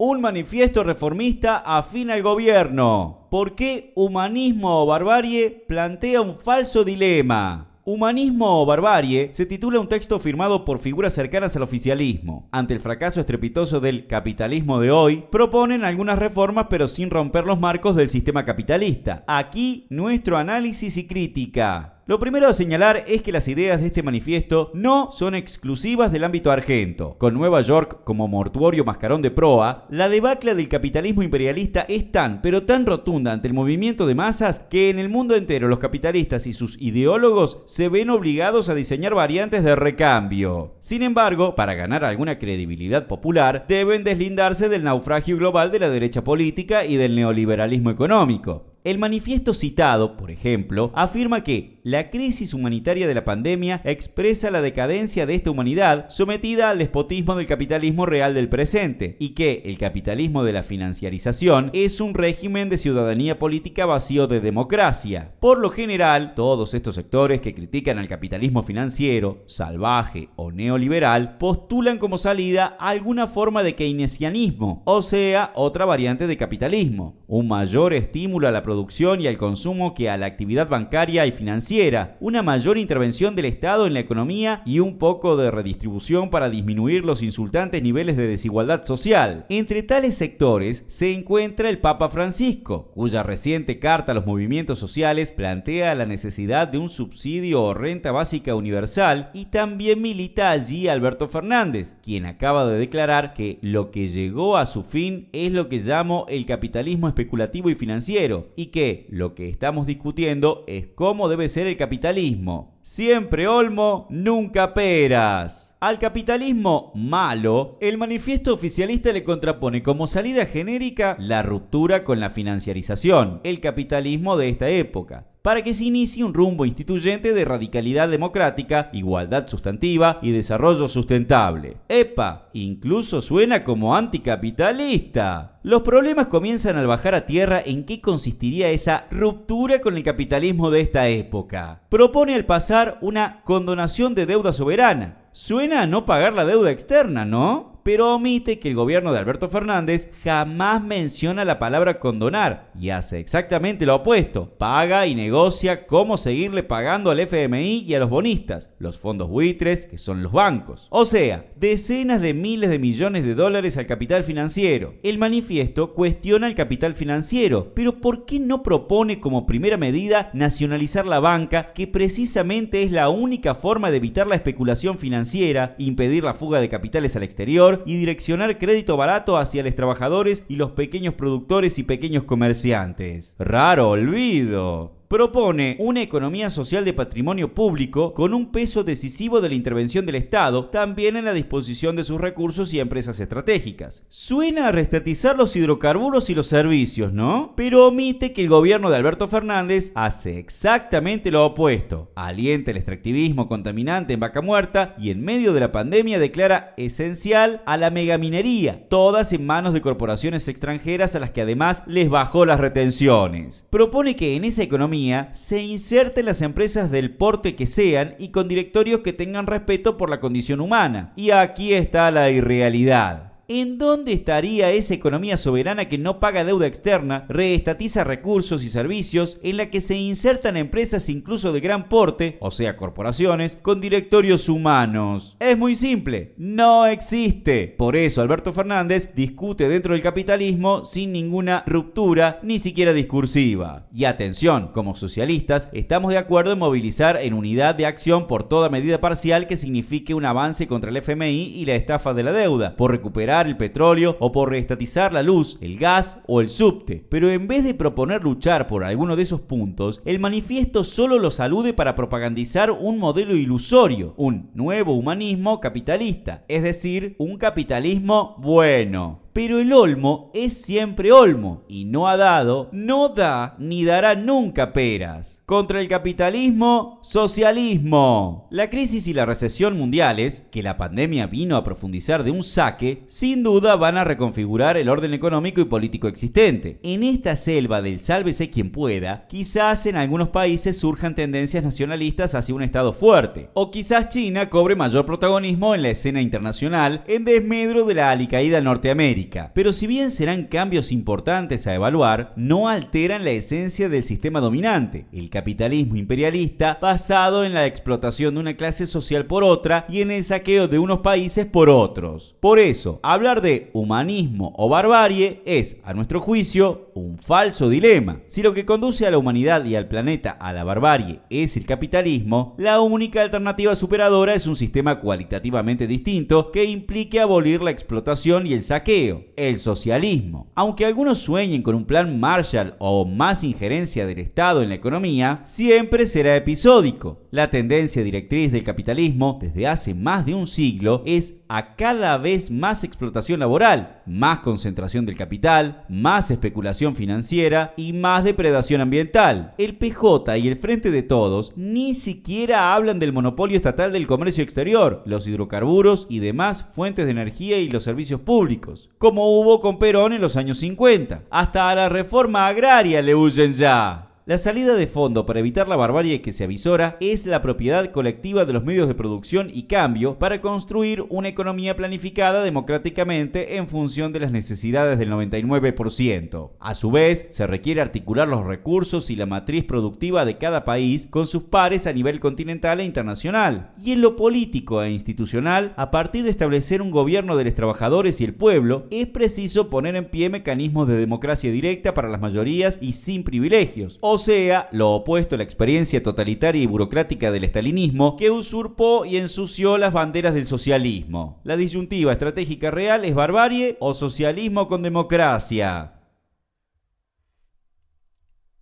Un manifiesto reformista afín al gobierno. ¿Por qué humanismo o barbarie plantea un falso dilema? Humanismo o barbarie se titula un texto firmado por figuras cercanas al oficialismo. Ante el fracaso estrepitoso del capitalismo de hoy, proponen algunas reformas pero sin romper los marcos del sistema capitalista. Aquí nuestro análisis y crítica. Lo primero a señalar es que las ideas de este manifiesto no son exclusivas del ámbito argento. Con Nueva York como mortuorio mascarón de proa, la debacle del capitalismo imperialista es tan, pero tan rotunda ante el movimiento de masas que en el mundo entero los capitalistas y sus ideólogos se ven obligados a diseñar variantes de recambio. Sin embargo, para ganar alguna credibilidad popular, deben deslindarse del naufragio global de la derecha política y del neoliberalismo económico. El manifiesto citado, por ejemplo, afirma que la crisis humanitaria de la pandemia expresa la decadencia de esta humanidad sometida al despotismo del capitalismo real del presente y que el capitalismo de la financiarización es un régimen de ciudadanía política vacío de democracia. Por lo general, todos estos sectores que critican al capitalismo financiero, salvaje o neoliberal postulan como salida alguna forma de keynesianismo, o sea, otra variante de capitalismo, un mayor estímulo a la producción y al consumo que a la actividad bancaria y financiera, una mayor intervención del Estado en la economía y un poco de redistribución para disminuir los insultantes niveles de desigualdad social. Entre tales sectores se encuentra el Papa Francisco, cuya reciente carta a los movimientos sociales plantea la necesidad de un subsidio o renta básica universal y también milita allí Alberto Fernández, quien acaba de declarar que lo que llegó a su fin es lo que llamo el capitalismo especulativo y financiero y que lo que estamos discutiendo es cómo debe ser el capitalismo. Siempre olmo, nunca peras. Al capitalismo malo, el manifiesto oficialista le contrapone como salida genérica la ruptura con la financiarización, el capitalismo de esta época para que se inicie un rumbo instituyente de radicalidad democrática, igualdad sustantiva y desarrollo sustentable. ¡Epa! Incluso suena como anticapitalista. Los problemas comienzan al bajar a tierra en qué consistiría esa ruptura con el capitalismo de esta época. Propone al pasar una condonación de deuda soberana. Suena a no pagar la deuda externa, ¿no? Pero omite que el gobierno de Alberto Fernández jamás menciona la palabra condonar y hace exactamente lo opuesto. Paga y negocia cómo seguirle pagando al FMI y a los bonistas, los fondos buitres, que son los bancos. O sea, decenas de miles de millones de dólares al capital financiero. El manifiesto cuestiona el capital financiero, pero ¿por qué no propone como primera medida nacionalizar la banca, que precisamente es la única forma de evitar la especulación financiera, impedir la fuga de capitales al exterior, y direccionar crédito barato hacia los trabajadores y los pequeños productores y pequeños comerciantes. Raro olvido propone una economía social de patrimonio público con un peso decisivo de la intervención del Estado, también en la disposición de sus recursos y empresas estratégicas. Suena a restatizar los hidrocarburos y los servicios, ¿no? Pero omite que el gobierno de Alberto Fernández hace exactamente lo opuesto. Alienta el extractivismo contaminante en vaca muerta y en medio de la pandemia declara esencial a la megaminería, todas en manos de corporaciones extranjeras a las que además les bajó las retenciones. Propone que en esa economía se inserten las empresas del porte que sean y con directorios que tengan respeto por la condición humana. Y aquí está la irrealidad. ¿En dónde estaría esa economía soberana que no paga deuda externa, reestatiza recursos y servicios, en la que se insertan empresas incluso de gran porte, o sea, corporaciones, con directorios humanos? Es muy simple, no existe. Por eso Alberto Fernández discute dentro del capitalismo sin ninguna ruptura, ni siquiera discursiva. Y atención, como socialistas, estamos de acuerdo en movilizar en unidad de acción por toda medida parcial que signifique un avance contra el FMI y la estafa de la deuda, por recuperar el petróleo o por reestatizar la luz, el gas o el subte. Pero en vez de proponer luchar por alguno de esos puntos, el manifiesto solo los alude para propagandizar un modelo ilusorio, un nuevo humanismo capitalista, es decir, un capitalismo bueno. Pero el olmo es siempre olmo y no ha dado, no da ni dará nunca peras. Contra el capitalismo, socialismo. La crisis y la recesión mundiales, que la pandemia vino a profundizar de un saque, sin duda van a reconfigurar el orden económico y político existente. En esta selva del sálvese quien pueda, quizás en algunos países surjan tendencias nacionalistas hacia un Estado fuerte, o quizás China cobre mayor protagonismo en la escena internacional en desmedro de la alicaída Norteamérica. Pero si bien serán cambios importantes a evaluar, no alteran la esencia del sistema dominante, el capitalismo imperialista basado en la explotación de una clase social por otra y en el saqueo de unos países por otros. Por eso, hablar de humanismo o barbarie es, a nuestro juicio, un falso dilema. Si lo que conduce a la humanidad y al planeta a la barbarie es el capitalismo, la única alternativa superadora es un sistema cualitativamente distinto que implique abolir la explotación y el saqueo, el socialismo. Aunque algunos sueñen con un plan Marshall o más injerencia del Estado en la economía, siempre será episódico. La tendencia directriz del capitalismo desde hace más de un siglo es a cada vez más explotación laboral, más concentración del capital, más especulación financiera y más depredación ambiental. El PJ y el Frente de Todos ni siquiera hablan del monopolio estatal del comercio exterior, los hidrocarburos y demás fuentes de energía y los servicios públicos, como hubo con Perón en los años 50. Hasta a la reforma agraria le huyen ya. La salida de fondo para evitar la barbarie que se avisora es la propiedad colectiva de los medios de producción y cambio para construir una economía planificada democráticamente en función de las necesidades del 99%. A su vez, se requiere articular los recursos y la matriz productiva de cada país con sus pares a nivel continental e internacional. Y en lo político e institucional, a partir de establecer un gobierno de los trabajadores y el pueblo, es preciso poner en pie mecanismos de democracia directa para las mayorías y sin privilegios, sea, lo opuesto a la experiencia totalitaria y burocrática del estalinismo que usurpó y ensució las banderas del socialismo. La disyuntiva estratégica real es barbarie o socialismo con democracia.